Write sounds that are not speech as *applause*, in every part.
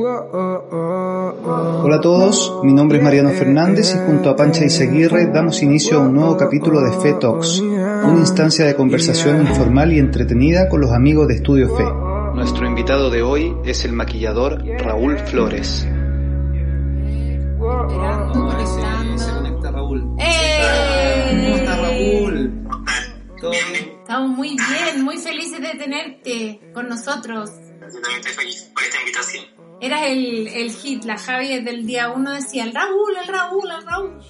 Hola a todos, mi nombre es Mariano Fernández y junto a Pancha Izaguirre damos inicio a un nuevo capítulo de Fe Talks, una instancia de conversación informal y entretenida con los amigos de Estudio Fe. Nuestro invitado de hoy es el maquillador Raúl Flores. Raúl. ¡Eh! ¿Cómo está Raúl? ¿Todo bien? Estamos muy bien, muy felices de tenerte con nosotros. Yo también estoy feliz por esta invitación. Eras el, el hit, la Javi desde el día uno decía el Raúl, el Raúl, el Raúl. *laughs*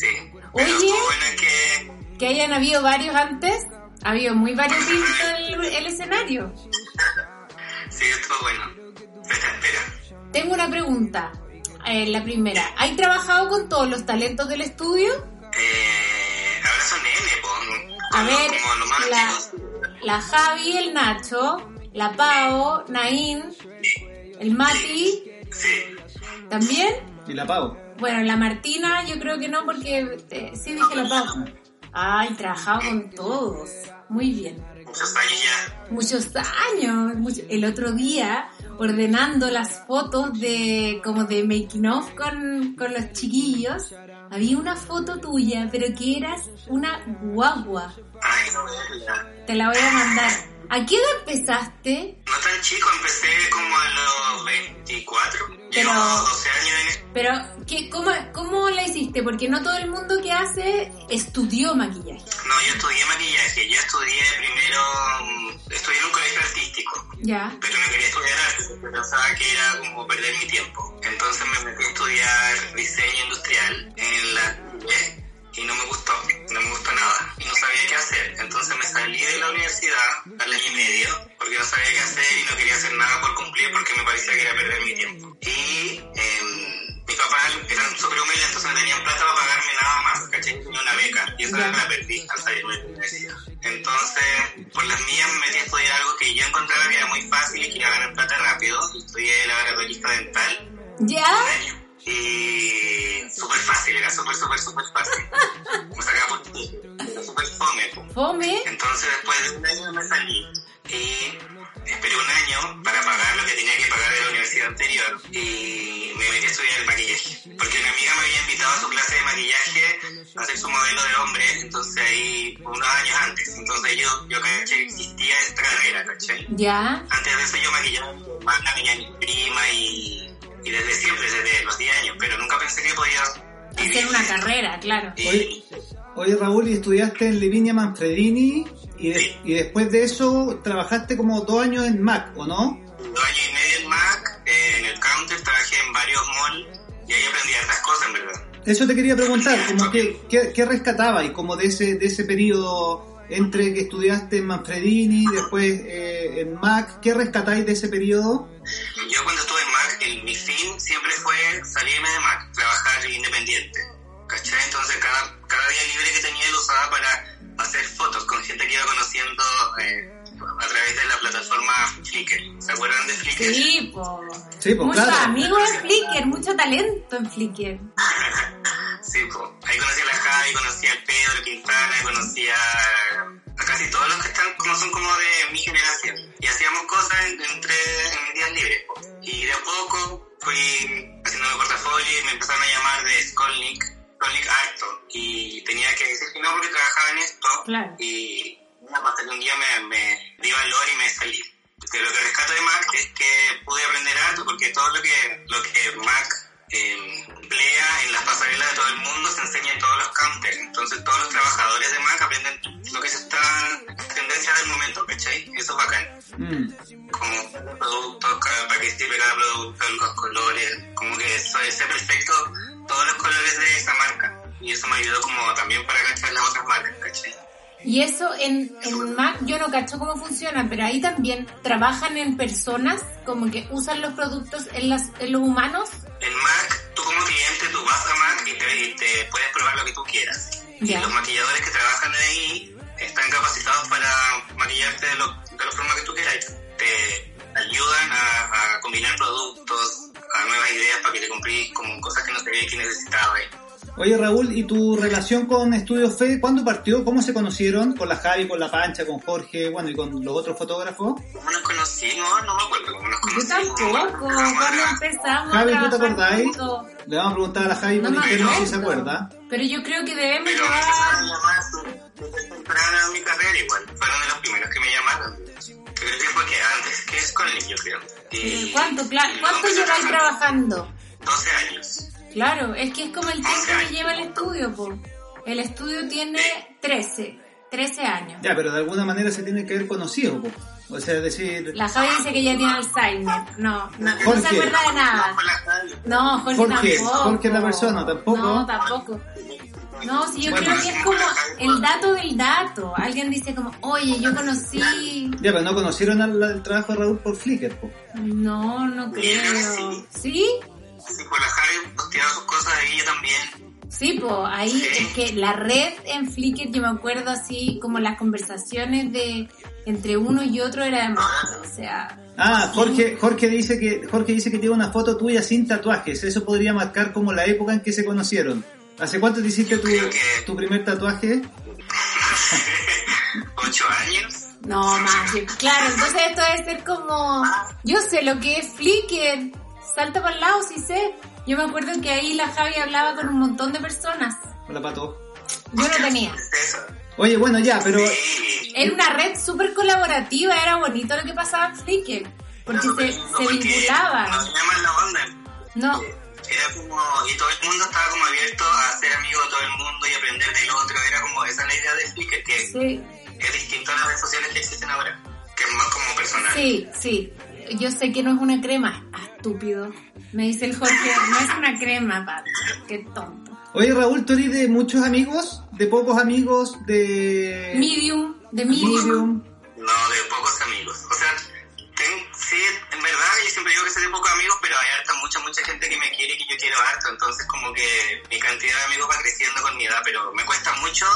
Sí. Oye. bueno que... Que hayan habido varios antes, ha habido muy variopinto el, el escenario. *laughs* Sí, estuvo bueno. Espera. Tengo una pregunta, eh, la primera. ¿Hay trabajado con todos los talentos del estudio? Eh, ahora son N. A ver, Como lo más la. La Javi, el Nacho, la Pao, Naín, el Mati. ¿también? ¿Y la pago? Bueno, la Martina yo creo que no porque eh, sí dije la Pau. Ay, trabajado con todos. Muy bien. Muchos años ya. Muchos años. El otro día, ordenando las fotos de como de making of con, con los chiquillos, había una foto tuya, pero que eras una guagua. Te la voy a mandar. ¿A qué edad empezaste? No tan chico, empecé como a los 24. Pero- Llevo 12 años en. Pero, ¿qué, cómo, ¿cómo la hiciste? Porque no todo el mundo que hace estudió maquillaje. No, yo estudié maquillaje. Yo estudié primero... mm, Estudié en un colegio artístico. ¿Ya? pero no quería estudiar arte porque pensaba que era como perder mi tiempo. Entonces me metí a estudiar diseño industrial en la UNE y no me gustó, no me gustó nada y no sabía qué hacer. Entonces me salí de la universidad y medio porque no sabía qué hacer y no quería hacer nada por cumplir porque me parecía que era perder mi tiempo. Y em, mi papá eran súper humildes, entonces no tenían plata para pagarme nada más, ¿cachai? Tenía una beca y esa la perdí al salirme de la universidad. Entonces, por las mías me metí a estudiar algo que yo encontraba que era muy fácil y que iba a ganar plata rápido. Estudié laboratorista dental ¿Ya? Y súper fácil, era súper, súper, súper fácil. *laughs* Me sacaba por ti. Era súper fome. Fome. Entonces después de un año me salí y me metí a estudiar el maquillaje. Porque una amiga me había invitado a su clase de maquillaje a hacer su modelo de hombre, entonces ahí unos años antes. Entonces yo, yo caché que existía esta carrera, ¿cachai? ¿Ya? Antes de eso yo maquillaba a mi hermana, a mi prima y, y desde siempre, desde los 10 años, pero nunca pensé que podía Hacer una carrera, claro. Y- Oye, oye Raúl, y estudiaste en Livinia Manfredini y, de- y después de eso trabajaste como dos años en Mac, ¿o no? Eso te quería preguntar, como que, ¿qué, qué rescataba y como de ese, de ese periodo entre que estudiaste en Manfredini, después eh, en Mac, ¿qué rescatáis de ese periodo? Yo cuando estuve en Mac, el- mi fin siempre fue salirme de Mac, trabajar independiente. ¿Cachai? Entonces cada, cada día libre que tenía lo usaba para hacer fotos con gente que iba conociendo eh, a través de la plataforma Flickr. ¿Se acuerdan de Flickr? Sí, po. Sí, pues Muchos claro. amigos en Flickr, mucho talento en Flickr. *laughs* Sí, po. ahí conocí a la Javi, conocí al Pedro Quintana, conocí a, a casi todos los que están como son como de mi generación. Y hacíamos cosas en- entre en mis días libres. po. Y de a poco fui haciendo mi portafolio y me empezaron a llamar de Skolnick, Skolnick Harto. Y tenía que decir que no porque trabajaba en esto. Claro. Y hasta que un día me, me di valor y me salí. Porque lo que rescato de Mac es que pude aprender harto porque todo lo que, lo que Mac eh, emplea en las pasarelas de todo el mundo se enseña en todos los counters. Entonces todos los trabajadores de Mac aprenden lo que se está tendencia del momento, ¿cachai? Eso es bacán. Mm. Como productos, cada- para que sirve cada producto, los colores, como que eso, ese perfecto, todos los colores de esa marca. Y eso me ayudó como también para cachar las otras marcas, ¿cachai? Y eso en, en Mac yo no cacho cómo funciona, pero ahí también trabajan en personas como que usan los productos en, las, en los humanos. En Mac, tú como cliente, tú vas a Mac y te, y te puedes probar lo que tú quieras. Y los maquilladores que trabajan ahí están capacitados para maquillarte de, lo- de la forma que tú quieras. Te ayudan a, a combinar productos, a nuevas ideas para que te comprís como cosas que no sabías que necesitabas. Oye Raúl, ¿y tu relación con Estudio Fe cuándo partió? ¿Cómo se conocieron? ¿Con la Javi, con la Pancha, con Jorge, bueno, y con los otros fotógrafos? ¿Cómo nos conocimos? No me acuerdo cómo nos Yo tampoco, cuando empezamos Javi, ¿tú te juntos. Le vamos a preguntar a la Javi por No me interno si se acuerda. Pero yo creo que debemos Pero me llevar... empezaron a llamar desde temprano en mi carrera igual. Fueron de los primeros que me llamaron. Creo que fue que antes que es con yo creo. Y ¿Cuánto, cla- ¿Cuánto lleváis trabajando? 12 años. Claro, es que es como el tiempo que lleva el estudio, po. El estudio tiene 13, 13 años. Ya, pero de alguna manera se tiene que haber conocido. po. O sea, decir, La Javi dice que ya tiene Alzheimer. No, no, no se acuerda de nada. No, Jorge, Jorge, tampoco. Jorge es la persona, ¿tampoco? No, tampoco. No, sí, yo Bueno. creo que es como el dato del dato. Alguien dice como, oye, yo conocí... ya, pero no conocieron al, al trabajo de Raúl por Flickr. po. No, no creo. ¿Sí? Sí, pues la Javi posteaba sus cosas ahí, yo también. Sí, pues ahí es que la red en Flickr, yo me acuerdo así como las conversaciones de entre uno y otro era de o sea, Ah, Jorge, Jorge dice que Jorge dice que tiene una foto tuya sin tatuajes. Eso podría marcar como la época en que se conocieron. ¿Hace cuánto te hiciste tu, tu primer tatuaje? *laughs* ¿Ocho años? no más. Claro, entonces esto debe ser como, yo sé lo que es Flickr, salta para el lado, sí sé. Yo me acuerdo que ahí la Javi hablaba con un montón de personas. Hola, Pato. Yo no tenía. Oye, bueno, ya, pero. Era una red súper colaborativa, era bonito lo que pasaba en Flickr, porque se, se Porque vinculaban. Nos llaman la onda. No, Era como, y todo el mundo estaba como abierto a ser amigo de todo el mundo y aprender del otro. Era como, esa es la idea de Flickr, que sí. es distinto a las redes sociales que existen ahora, que es más como personal. Sí, sí. Yo sé que no es una crema. Ah, estúpido. Me dice el Jorge, no es una crema, papi. Qué tonto. Oye, Raúl, ¿tú eres de muchos amigos? ¿De pocos amigos? ¿De Medium, de medium. medium? No, de pocos amigos. O sea, ten- sí, en verdad yo siempre digo que soy de pocos amigos, pero hay harta, mucha, mucha gente que me quiere y que yo quiero harto. Entonces como que mi cantidad de amigos va creciendo con mi edad, pero me cuesta mucho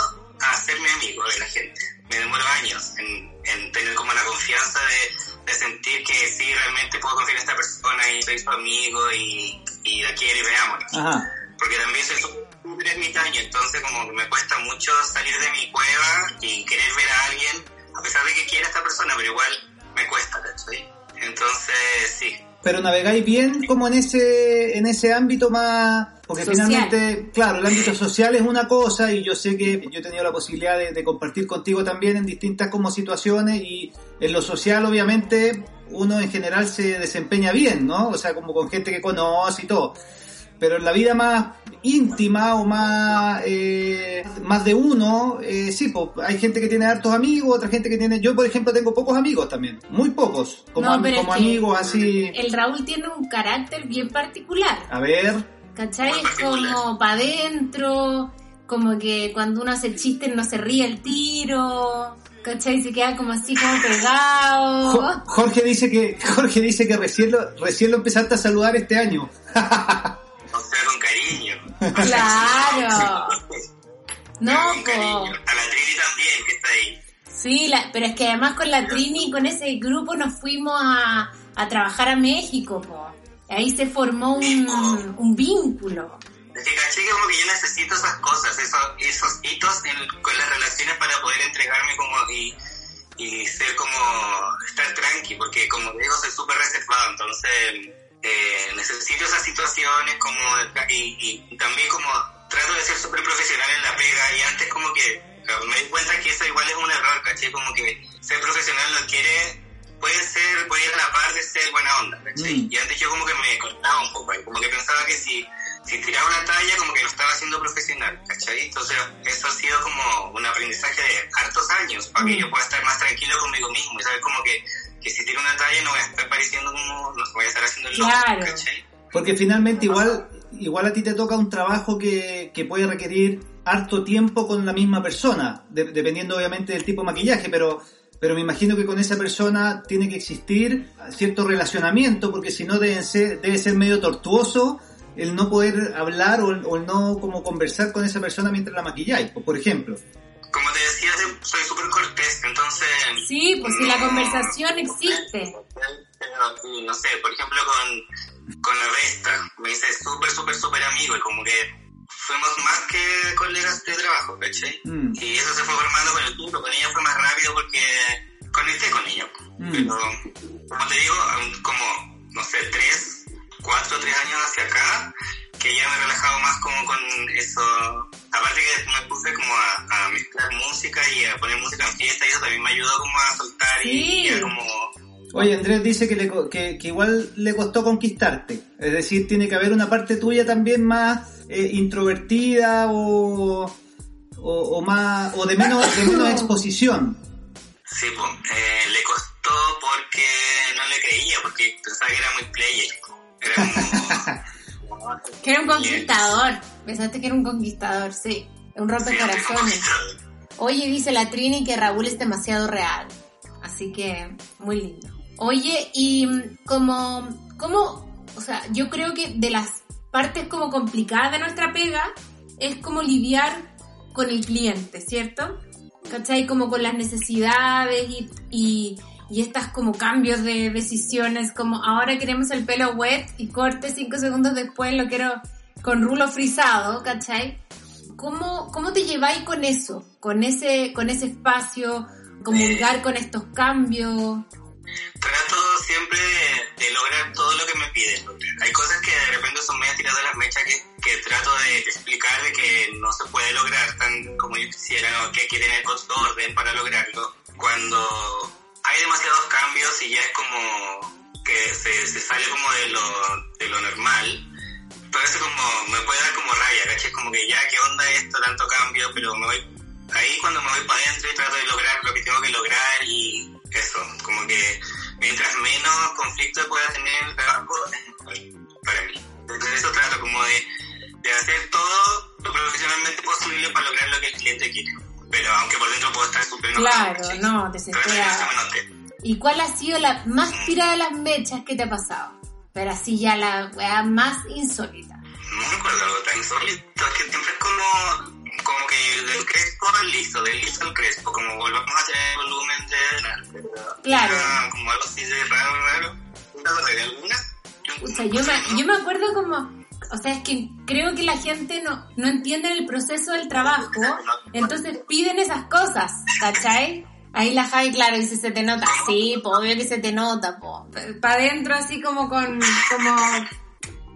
hacerme amigo de la gente. Me demoro años en, en tener como la confianza de, de sentir que sí, realmente puedo confiar en esta persona y soy su amigo y, y la quiero y. Ajá. Porque también soy súper ermitaño, entonces como que me cuesta mucho salir de mi cueva y querer ver a alguien, a pesar de que quiera a esta persona, pero igual me cuesta, ¿cachai? Entonces, sí. Pero navegáis bien como en ese en ese ámbito más porque Social. finalmente, claro, el ámbito social es una cosa y yo sé que yo he tenido la posibilidad de, de compartir contigo también en distintas como situaciones y en lo social obviamente uno en general se desempeña bien, ¿no? O sea, como con gente que conoce y todo. Pero en la vida más íntima o más eh, más de uno, eh, sí, pues hay gente que tiene hartos amigos, otra gente que tiene... Yo, por ejemplo, tengo pocos amigos también, muy pocos, como, No, am- amigos así... El Raúl tiene un carácter bien particular. A ver, ¿Cachai? Es como para adentro, como que cuando uno hace chistes no se ríe el tiro. ¿Cachai? Se queda como así como pegado. Jo- Jorge dice que Jorge dice que recién lo, recién lo empezaste a saludar este año. *laughs* O sea, con cariño. Claro. No, con cariño. A la Trini también, que está ahí. Sí, la- pero es que además con la Trini, con ese grupo nos fuimos a, a trabajar a México, po. Ahí se formó un, un vínculo. Es que caché que como que yo necesito esas cosas, esos, esos hitos en- con las relaciones para poder entregarme como y, y ser como, estar tranqui, porque como digo, soy súper reservado, entonces eh, necesito esas situaciones como, y, y también como trato de ser súper profesional en la pega y antes como que me di cuenta que eso igual es un error, caché, como que ser profesional no quiere, puede ser, puede ir a la par de ser buena onda, caché, Mm. y antes yo como que me cortaba un poco ahí, como que pensaba que si si tiraba una talla como que lo estaba haciendo profesional, ¿cachai? Entonces eso ha sido como un aprendizaje de hartos años para que Mm. yo pueda estar más tranquilo conmigo mismo y saber como que, que si tiro una talla no voy a estar pareciendo no Claro. ¿cachai? Porque finalmente igual igual a ti te toca un trabajo que, que puede requerir harto tiempo con la misma persona, de- dependiendo obviamente del tipo de maquillaje, pero pero me imagino que con esa persona tiene que existir cierto relacionamiento, porque si no debe ser, debe ser medio tortuoso el no poder hablar o, el- o el no como conversar con esa persona mientras la maquilláis, por- por ejemplo. Como te decía, soy súper cortés, entonces... Sí, pues si la no- conversación existe. No sé, por ejemplo con, con la Vesta, me hice súper, súper, súper amigo y como que fuimos más que colegas de trabajo, ¿cachai? Mm. Y eso se fue formando con el tiempo, con ella fue más rápido porque conecté con ella. Mm. Pero, como te digo, cuatro o tres años hacia acá, que ya me he relajado más como con eso. Aparte que me puse como a, mezclar música y a poner música en fiesta y eso también me ayudó como a soltar y, a como... Oye, Andrés dice que, le, que, que, igual le costó conquistarte. Es decir, tiene que haber una parte tuya también más eh, introvertida o, o, más o de menos, de menos *laughs* exposición. Sí, pues, eh, le costó porque no le creía, porque pensaba que era muy player. *laughs* Que era un conquistador. Pensaste que era un conquistador, sí. Un rompecorazones. Oye, dice la Trini que Raúl es demasiado real. Así que, muy lindo. Oye, y mm, como, como, o sea, yo creo que de las partes como complicadas de nuestra pega es como lidiar con el cliente, ¿cierto? ¿Cachai? Como con las necesidades y, y, y estas como cambios de decisiones, como ahora queremos el pelo wet y corte cinco segundos después lo quiero con rulo frisado, ¿cachai? ¿Cómo, cómo te lleváis con eso? Con ese, con ese espacio, comulgar con estos cambios. Trato siempre de, lograr todo lo que me piden. Hay cosas que de repente son medio tiradas las mechas que, que trato de explicar de que no se puede lograr tan como yo quisiera, ¿no? que hay que tener orden para lograrlo. Cuando hay demasiados cambios y ya es como que se, sale como de lo, de lo normal, parece como, me puede dar como raya, ¿cachai? Como que ya, ¿qué onda esto? Tanto cambio, pero me voy, ahí cuando me voy para adentro y trato de lograr lo que tengo que lograr y eso, como que mientras menos conflicto pueda tener el trabajo, para mí. Entonces eso trato como de, de hacer todo lo profesionalmente posible para lograr lo que el cliente quiere. Pero aunque por dentro puedo estar súper Claro, ¿cachai? no, Trato de que no se desespera. me note. ¿Y cuál ha sido la más tirada de las mechas que te ha pasado? Pero así ya la weá más insólita. No me acuerdo algo tan insólito, es que siempre es como, como que del crespo al liso, del liso al crespo, como volvamos a tener el volumen de... Claro. Ah, como algo así de raro, raro. ¿Te acuerdas de alguna? O sea, yo me, yo me acuerdo como, o sea, es que creo que la gente no, no entiende el proceso del trabajo, entonces piden esas cosas, ¿cachai? Ahí la Javi, claro, dice, se te nota, sí, po, obvio que se te nota, po. Para adentro así como con, como,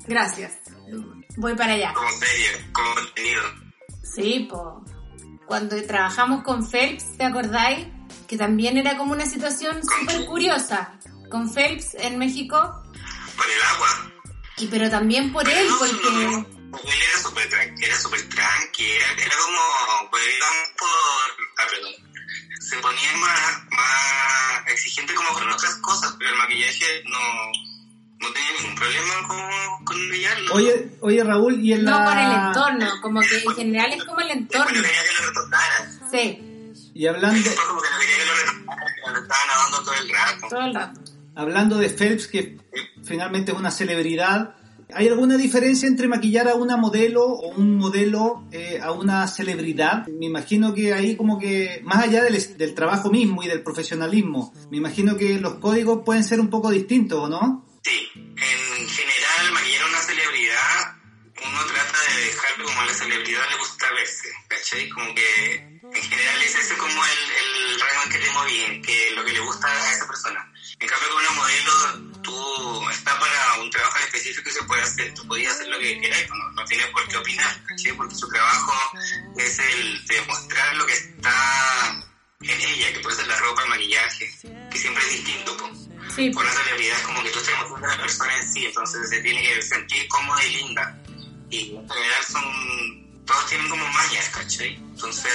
gracias, voy para allá. Como serie, como contenido. Sí, po. Cuando trabajamos con Phelps, ¿te acordáis? Que también era como una situación súper curiosa. Con Phelps en México, Por el agua. Y pero también por él, No, porque... no, no. Él era súper tranqui, era súper tranqui, era, era como, pues digamos por, ah, perdón, se ponía más, más exigente como con otras cosas, pero el maquillaje no, no tenía ningún problema con, con brillarlo. Oye, oye Raúl, y en No la... con el entorno, como que en general es como el entorno. yo quería que lo retocara. Sí, Y hablando, Después como que no quería que lo retocara, que lo estaba nadando todo el rato. todo el rato. Hablando de Phelps, que finalmente es una celebridad, ¿hay alguna diferencia entre maquillar a una modelo o un modelo eh, a una celebridad? Me imagino que ahí como que, más allá del, del trabajo mismo y del profesionalismo, me imagino que los códigos pueden ser un poco distintos, ¿o no? Sí, en general maquillar a una celebridad, uno trata de dejarlo como a la celebridad le gusta verse, ¿cachai? Como que en general es ese como el, el rango en que te bien, que lo que le gusta a esa persona. En cambio con una modelo, tú está para un trabajo específico y se puede hacer, tú podías hacer lo que quieras, no, no tienes por qué opinar, ¿cachai? Porque su trabajo es el de mostrar lo que está en ella, que puede ser la ropa, el maquillaje, que siempre es distinto, po Sí, con una celebridad es como que tú estás mostrando a la persona en sí, entonces se tiene que sentir cómoda y linda. Y en general son, todos tienen como mañas, ¿cachai? Entonces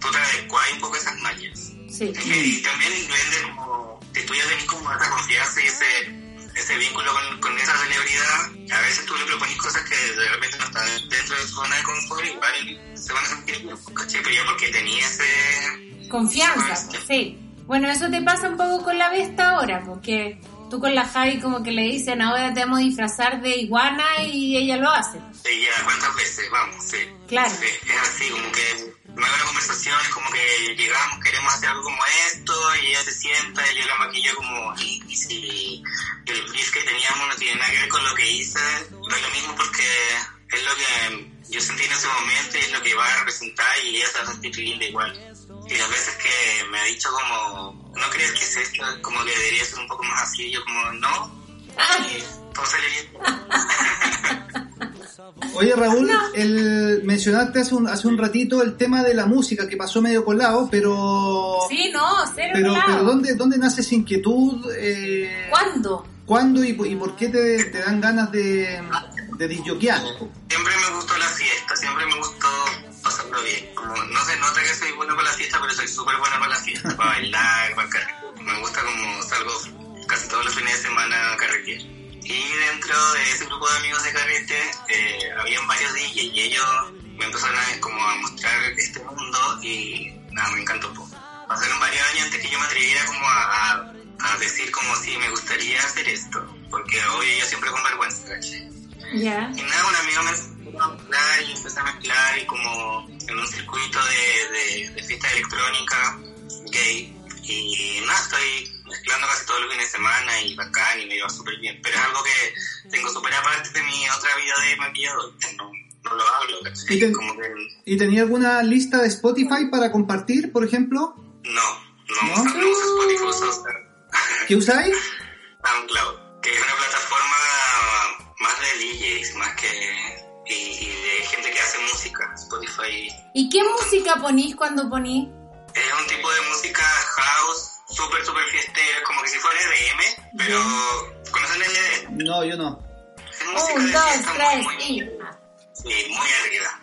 tú te adecuas un poco esas mañas. sí. Y también depende como, si tú ya tenés como esa confianza y ese, ese vínculo con, con esa celebridad, a veces tú le propones cosas que de repente no están dentro de su zona de confort, igual se van a sentir bien, ¿cachai? Pero ya porque tenía ese... Confianza, sí. Bueno, eso te pasa un poco con la Vesta ahora, porque tú con la Javi como que le dicen ahora te vamos a disfrazar de iguana y ella lo hace. Ya, ¿cuántas veces? Vamos, sí. Claro. Sí, es así, como que la conversación, es como que llegamos, queremos hacer algo como esto, y ella se sienta, y yo la maquillo como, y, si el brief que teníamos no tiene nada que ver con lo que hice, es lo mismo porque es lo que yo sentí en ese momento y es lo que va a representar y ella se va a sentir linda igual. Y las veces que me ha dicho como, ¿no crees que es esto? Como que debería ser un poco más así, yo como, no, y todo sale bien. *laughs* Oye Raúl, el, mencionaste hace un, hace un ratito el tema de la música que pasó medio colado, pero... Sí, no, cero Pero, colado. pero ¿dónde, ¿dónde nace esa inquietud? Eh, ¿Cuándo? ¿Cuándo y, y por qué te, te dan ganas de, de disjoquear? Siempre me gustó la fiesta, siempre me gustó pasarlo bien. Como, no se nota que soy bueno para la fiesta, pero soy súper bueno para la fiesta, para bailar, para carretear. Me gusta como salgo casi todos los fines de semana a carretear. Y dentro de ese grupo de amigos de carrete, eh, habían varios DJs y ellos me empezaron a, como a mostrar este mundo y nada, me encantó. po. Pasaron varios años antes que yo me atreviera como a, a, a decir como si me gustaría hacer esto, porque obvio yo siempre con vergüenza, ¿cachai? Ya. Y nada, un amigo me empezó a mezclar y empecé a mezclar y como en un circuito de, de, de fiesta electrónica gay. Y nada, estoy mezclando casi todos los fines de semana y bacán y me iba súper bien. Pero es algo que tengo súper aparte de mi otra vida de maquillador. No, no lo hablo. ¿Y te- Como que ¿Y tenía alguna lista de Spotify para compartir, por ejemplo? no, no, ¿No? uso- no uso Spotify, uso ¿Qué usáis? *laughs* SoundCloud, que es una plataforma más de DJs, más que... Y, y de gente que hace música. Spotify ¿Y qué música ponís cuando ponís? Es un tipo de música house, súper, súper fiestera, como que si fuera EDM, pero ¿conocen el EDM? No, yo no. Es Un, dos, tres, muy, y... sí, muy arriba.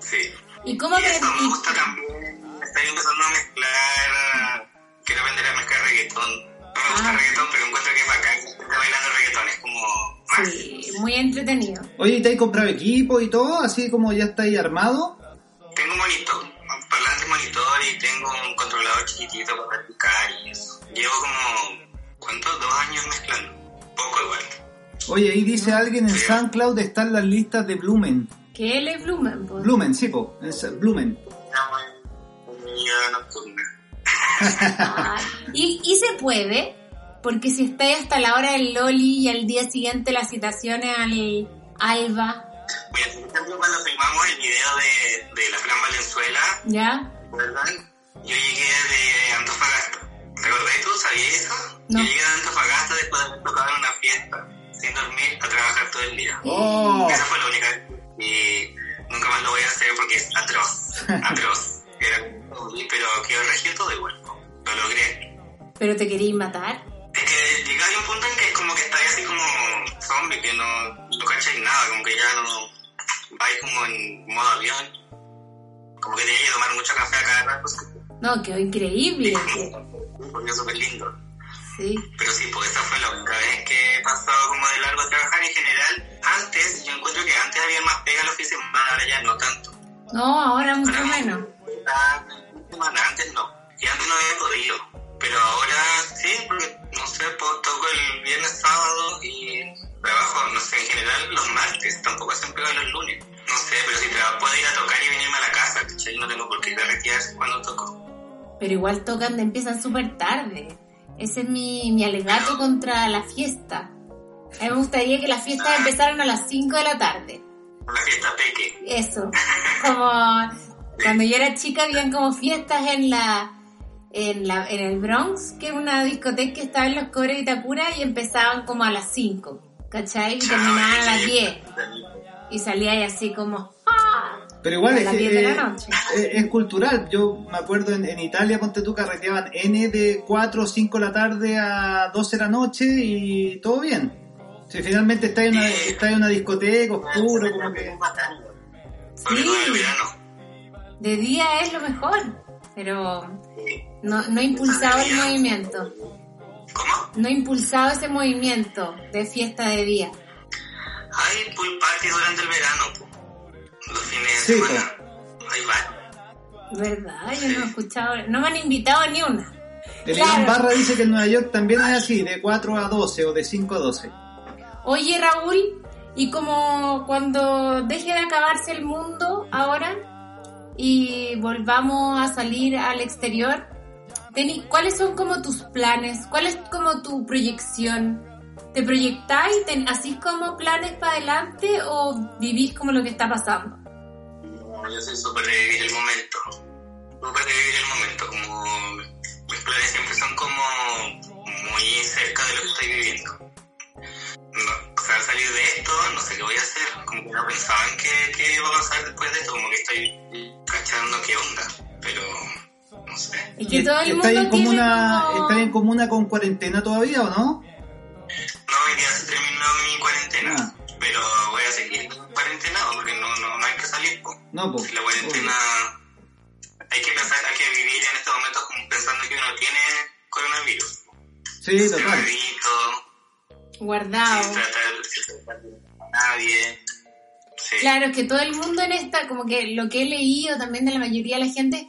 Sí. ¿Y cómo Y eso me gusta también. Estoy empezando a mezclar, quiero aprender a mezclar reggaetón. No me gusta Ah. el reggaetón, pero encuentro que es bacán esté bailando reggaetón, es como... más. Sí, muy entretenido. Oye, ¿y te has comprado equipo y todo? Así como ya estáis armado. Un controlador chiquitito para practicar y eso. Llevo como, ¿cuántos? Dos años mezclando. Poco igual. Oye, ahí dice alguien en SoundCloud están las listas de Blumen. Que él es Blumen, pues. Blumen, sí, po, es Blumen. Nocturna. Ah, ¿Y, y se puede, porque si estáis hasta la hora del Loli y al día siguiente las citaciones al Alba, Mira, por ejemplo, cuando filmamos el video de, de la Fran Valenzuela, ¿ya? ¿verdad? Yo llegué de Antofagasta. ¿Te acordás tú? ¿Sabías eso? No. Yo llegué de Antofagasta después de haber tocado en una fiesta, sin dormir, a trabajar todo el día. ¡Oh! Esa fue la única vez. Y nunca más lo voy a hacer porque es atroz. *laughs* Atroz. Era, pero quedó regio todo igual. Lo logré. ¿Pero te queréis matar? Es que llega a un punto en que es como que estáis así como zombie, que no, no cacháis nada, como que ya no vais como en modo avión. Como que tenéis que tomar mucho café a cada rato. No, quedó increíble. *laughs* que- Porque es súper lindo. Sí. Pero sí, pues esa fue la única vez que he pasado como de largo a trabajar en general. Antes, yo encuentro que antes había más pega los fines de semana, ahora ya no tanto. No, ahora mucho menos. Semana, antes no. Y antes no había podido. Pero ahora sí, porque no sé, pues, toco el viernes, sábado y trabajo, no sé, en general los martes, tampoco hacen pega los lunes. No sé, pero si tra- puedo ir a tocar y venirme a la casa, ¿cachai? No tengo por qué carretear cuando toco. Pero igual tocan, empiezan súper tarde. Ese es mi, mi alegato contra la fiesta. A mí me gustaría que las fiestas empezaran a las 5 de la tarde. La fiesta peque. Eso. Como cuando yo era chica habían como fiestas en la en la en el Bronx, que es una discoteca que estaba en los cobres de Itacura y empezaban como a las 5, ¿cachai? Y terminaban a las 10 y salía ahí así como. Pero igual A es, las que, 10 de la eh, es, es cultural. Yo me acuerdo en, en Italia, ponte tú, carreteaban N de 4 o 5 de la tarde a 12 de la noche y todo bien. Si finalmente está en una, está en una discoteca, oscuro, como que... Verano. De día es lo mejor, pero no, no he impulsado el movimiento. ¿Cómo? No he impulsado ese movimiento de fiesta de día. Hay pool party durante el verano, po. Los fines de Sí, semana. Hay varios. ¿Verdad? Yo no he escuchado, no me han invitado ni una. El Claro. Iván Barra dice que en Nueva York también es así, de 4 a 12 o de 5 a 12. Oye Raúl, y como cuando deje de acabarse el mundo ahora y volvamos a salir al exterior, teni- ¿cuáles son como tus planes? ¿Cuál es como tu proyección? ¿Te proyectáis ten- así como planes para adelante o vivís como lo que está pasando? No, yo soy súper de vivir el momento. Súper de vivir el momento. Como mis planes siempre son como muy cerca de lo que estoy viviendo. No, o sea, para salir de esto, no sé qué voy a hacer. Como que no pensaba en qué, qué va a pasar después de esto, como que estoy cachando qué onda, pero no sé. Es que todo el ¿Está mundo en tiene comuna, como- está en comuna con cuarentena todavía o no? No, hoy día se terminó mi cuarentena, Ah. pero voy a seguir cuarentenado porque no, no, no hay que salir. po. No, pues. La cuarentena hay que pensar, hay que vivir en estos momentos como pensando que uno tiene coronavirus. Sí, total. Cerradito, guardado. sin tratar, sin tratar a nadie. Sí. Claro, es que todo el mundo en esta, como que lo que he leído también de la mayoría de la gente,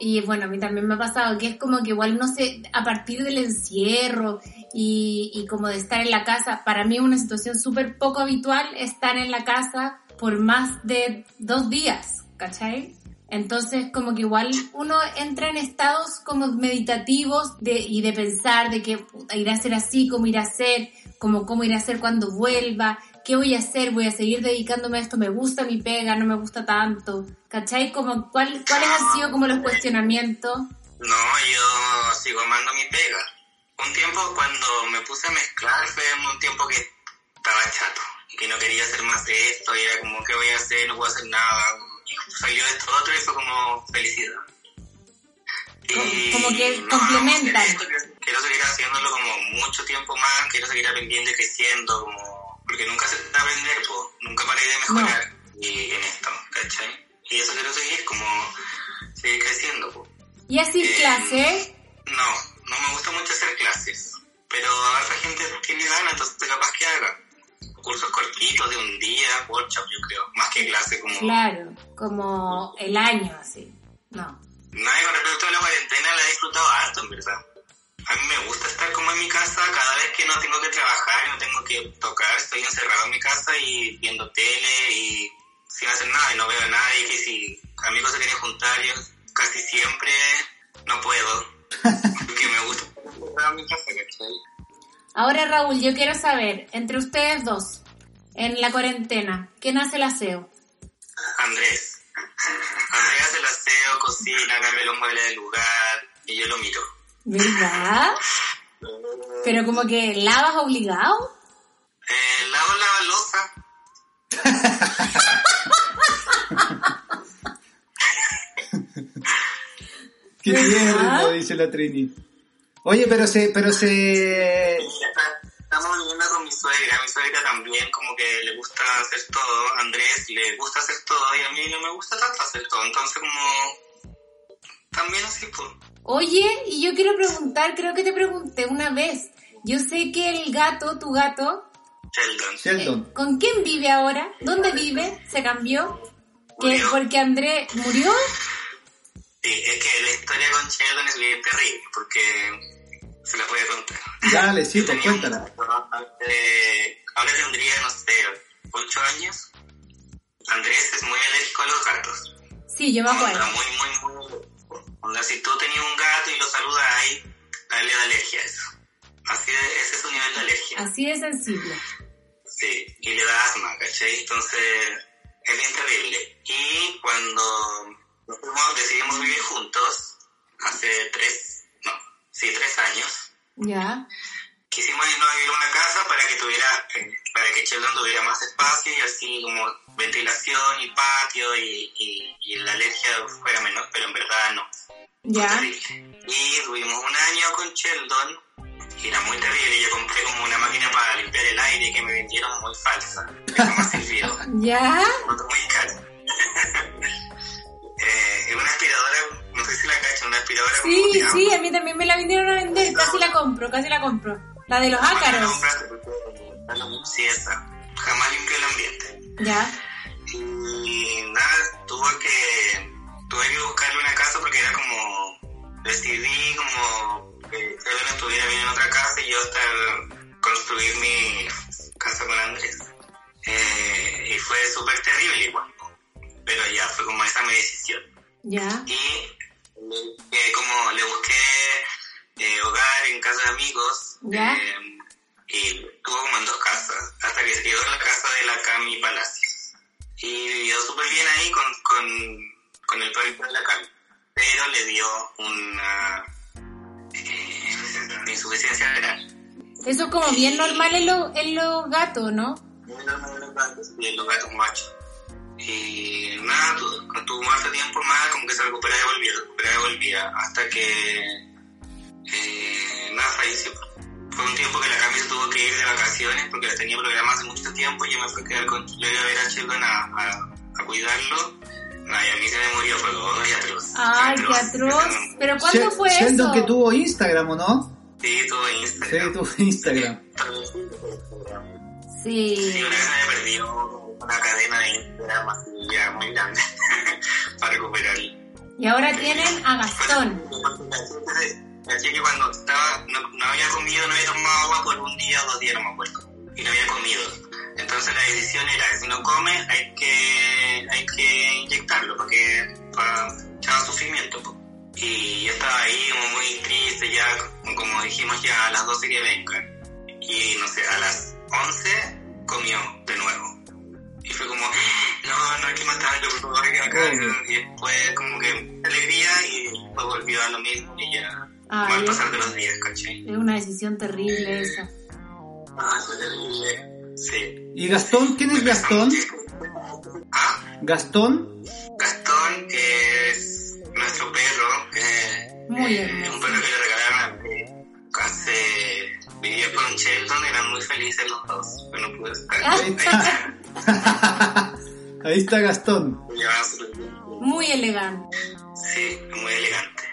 y bueno, a mí también me ha pasado, que es como que igual no sé, a partir del encierro y, y como de estar en la casa, para mí una situación súper poco habitual estar en la casa por más de dos días, ¿cachai? Entonces como que igual uno entra en estados como meditativos de, y de pensar de que irá a ser así, cómo irá a ser, como cómo irá a ser cuando vuelva, qué voy a hacer, voy a seguir dedicándome a esto, me gusta mi pega, no me gusta tanto, ¿cachai? Como, ¿cuál, ¿Cuáles han sido como los cuestionamientos? No, yo sigo amando mi pega. Un tiempo cuando me puse a mezclar fue un tiempo que estaba chato y que no quería hacer más de esto y era como, ¿qué voy a hacer? No puedo hacer nada. Y salió esto otro y fue como felicidad. Y Como que no, complementan. no, quiero, seguir haciéndolo como mucho tiempo más, quiero seguir aprendiendo y creciendo, como, porque nunca se puede aprender, pues, nunca paré de mejorar y en esto, ¿cachai? Y eso quiero seguir, como seguir creciendo, pues. ¿Y así Eh, clase? No, no me gusta mucho hacer clases, pero a harta gente tiene ganas, entonces capaz que haga. Cursos cortitos de un día, workshop yo creo, más que clase como... Claro, como el año así. No. Nada, con respecto a la cuarentena la he disfrutado harto, en verdad. A mí me gusta estar como en mi casa cada vez que no tengo que trabajar y no tengo que tocar, estoy encerrado en mi casa y viendo tele y sin hacer nada y no veo a nadie, que si amigos se quieren juntar, yo casi siempre no puedo, *laughs* casa, ¿cachai? Ahora Raúl, yo quiero saber, entre ustedes dos, en la cuarentena, ¿quién hace el aseo? Andrés. Andrés hace el aseo, cocina, cambia los muebles del lugar y yo lo miro. ¿Verdad? Pero como que lavas obligado. Eh, lavo la losa. *laughs* Qué tierno, dice la Trini. Oye, pero se, pero se, Estamos viviendo con mi suegra, mi suegra también como que le gusta hacer todo, a Andrés le gusta hacer todo y a mí no me gusta tanto hacer todo, entonces como también así pues. Oye, y yo quiero preguntar, creo que te pregunté una vez. Yo sé que el gato, tu gato, Sheldon. Sheldon. ¿con quién vive ahora? ¿Dónde vive? ¿Se cambió? ¿Que Murió. porque Andrés murió? Sí, es que la historia con Sheldon es bien terrible porque se la puede contar. Dale, sí, pues cuéntala. eh, ahora tendría, no sé, ocho años. Andrés es muy alérgico a los gatos. Sí, yo me acuerdo. muy, muy, muy alérgico. Si tú tenías un gato y lo saludas ahí, a él le da alergia a eso. Así de, ese es su nivel de alergia. Así de sensible. Sí, y le da asma, ¿cachai? Entonces, es bien terrible. Y cuando nos fuimos- decidimos vivir juntos, hace tres, no, sí, tres años, Ya. quisimos irnos a vivir una casa para que tuviera, eh, para que Sheldon tuviera más espacio y así como ventilación y patio y, y, y la alergia fuera menor, pero en verdad no. Ya. terrible. Y tuvimos un año con Sheldon y era muy terrible. Yo compré como una máquina para limpiar el aire que me vendieron muy falsa. Que jamás sirvió. *laughs* Ya. muy Sí, sí, a mí también me la vinieron a vender. Casi la compro, casi la compro. La de los ácaros. Sí, esa. Jamás limpió el ambiente. Ya. Y nada, tuve que, tuve que buscarle una casa porque era como, decidí como que Sheldon estuviera bien en otra casa y yo estar, construir mi casa con Andrés. Eh, y fue súper terrible igual, pero ya fue como esa mi decisión. Ya. Y busqué como, le busqué eh, hogar en casa de amigos. Ya. eh, y estuvo como en dos casas, hasta que se quedó en la casa de la Cami Palacios. Y vivió súper bien ahí con, con, con el perrito de la Cami. Pero le dio una eh, insuficiencia renal. Eso es como bien normal en, lo- en los gatos, ¿no? muy normal en los gatos y en los gatos machos. Y nada, tu- tuvo harto tiempo más, como que se recuperaba y volvía, recuperaba y volvía, hasta que eh, nada, falleció. Fue un tiempo que la Cami se tuvo que ir de vacaciones porque la tenía programada hace mucho tiempo y yo me fui a quedar con, yo iba a ver a Sheldon a, a, a cuidarlo. Nada, y a mí se me murió, fue y atroz. Ay, qué atroz. Pero *laughs* ¿cuándo fue Sheldon eso? que tuvo Instagram, ¿o no? Sí, tuvo Sí, Instagram. tuvo Instagram. Sí, Sí. una vez me perdió una cadena de Instagram así ya muy grande *laughs* para recuperarlo. Y ahora tienen a Gastón. Así que cuando estaba, no, no había comido, no había tomado agua por un día o dos días, no me acuerdo. Y no había comido. Entonces la decisión era, si no come, hay que, hay que inyectarlo, porque para echar sufrimiento. po. Y yo estaba ahí como muy triste, ya, como dijimos ya a las 12 que vengan. Y no sé, a las 11 comió de nuevo. Y fue como, no, no hay que matarlo, por favor, hay que. Y después como que alegría y después volvió a lo mismo y ya. Ay, Mal pasar de los días, ¿cachai? Es una decisión terrible esa. Ah, fue terrible. Sí. ¿Y Gastón? ¿Quién es Gastón? Ah, Gastón. Gastón es nuestro perro. eh, Muy eh, hermoso. Un perro que le regalaron eh, hace... Vivía con Sheldon, eran muy felices los dos, pero no pude estar. Ah. *laughs* Ahí está. Gastón. Muy elegante. Sí, muy elegante.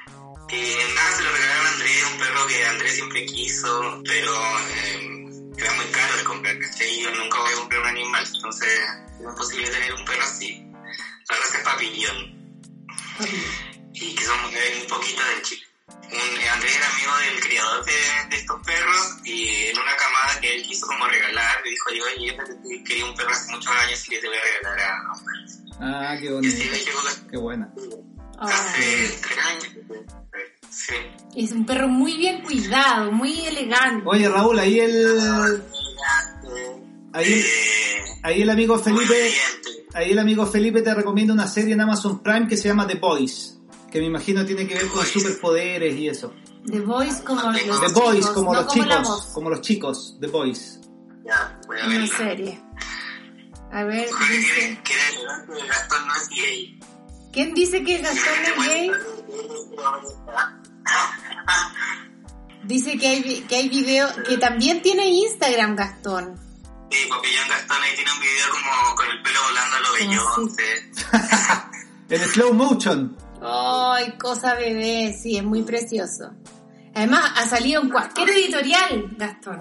Y nada, se lo regalaron a Andrés, un perro que Andrés siempre quiso, pero eh, era muy caro de comprar, ¿cachai? Y Yo nunca voy a comprar un animal, entonces no es posible tener un perro así. La raza es papillón, y que son eh, un poquito de Chile. Un, Andrés era amigo del criador de, de estos perros y en una camada que él quiso como regalar, le dijo, yo, oye, yo quería un perro hace muchos años y que te voy a regalar a un perro. Ah, qué Y bonito. así me llegó Qué buena. Ay. hace tres años. Sí. Es un perro muy bien cuidado, muy elegante. Oye, Raúl, ahí el, ahí el, Eh, ahí el amigo Felipe, ahí el amigo Felipe te recomienda una serie en Amazon Prime que se llama The Boys, que me imagino tiene que ver con superpoderes y eso. The Boys como los The chicos, Boys, como no los chicos, como los chicos, The Boys. Ya, voy a Una verla. serie. A ver, dice... de Gastón no es gay. ¿Quién dice que Gastón es gay? *laughs* Dice que hay, que hay video, que también tiene Instagram Gastón. Sí, Papillón Gastón ahí tiene un video como con el pelo volando a lo Beyoncé. *laughs* *laughs* En slow motion. Ay, cosa bebé, sí, es muy precioso. Además, ha salido en cualquier editorial, Gastón.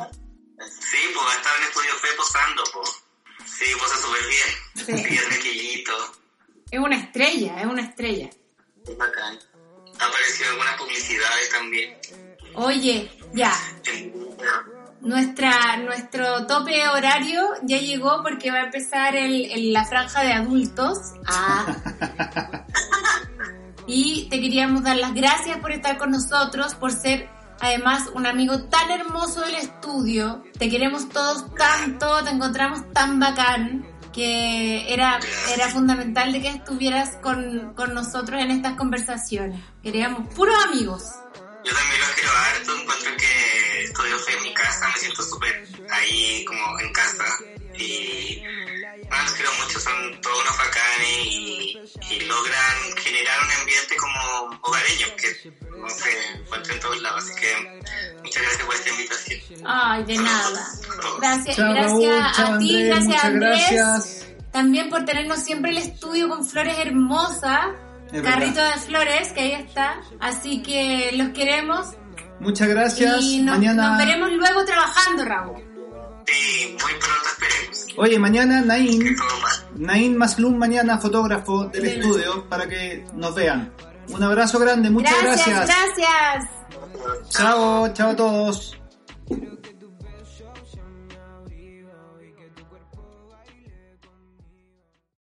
Sí, pues estaba en Estudio Fe posando, pues. Sí, posa súper bien. Sí. Y el requillito. Es una estrella, es una estrella. Es bacán. Ha aparecido algunas publicidades también. Oye, ya, nuestra, nuestro tope horario ya llegó porque va a empezar el, el- la franja de adultos. Ah. *laughs* Y te queríamos dar las gracias por estar con nosotros, por ser además un amigo tan hermoso del estudio. Te queremos todos tanto, te encontramos tan bacán que era, era fundamental de que estuvieras con, con nosotros en estas conversaciones. Queríamos puros amigos. Yo también los quiero harto, encuentro que fe en mi casa, me siento súper ahí como en casa los quiero mucho, son todos unos bacanes y, y logran generar un ambiente como hogareño que no se encuentra en todos lados, así que muchas gracias por esta invitación. Ay, de nada. Gracias, Chao, gracias Raúl, a chao, ti, Andrés, gracias Andrés. gracias. También por tenernos siempre el estudio con flores hermosas. Es Carrito verdad. de flores, que ahí está. Así que los queremos. Muchas gracias. Y nos, mañana. nos veremos luego trabajando, Raúl. Y muy pronto esperemos Oye, mañana Nain. Nain Maslum, mañana fotógrafo del Del- estudio, para que nos vean. Un abrazo grande, muchas gracias. gracias. gracias. Chao, chao a todos.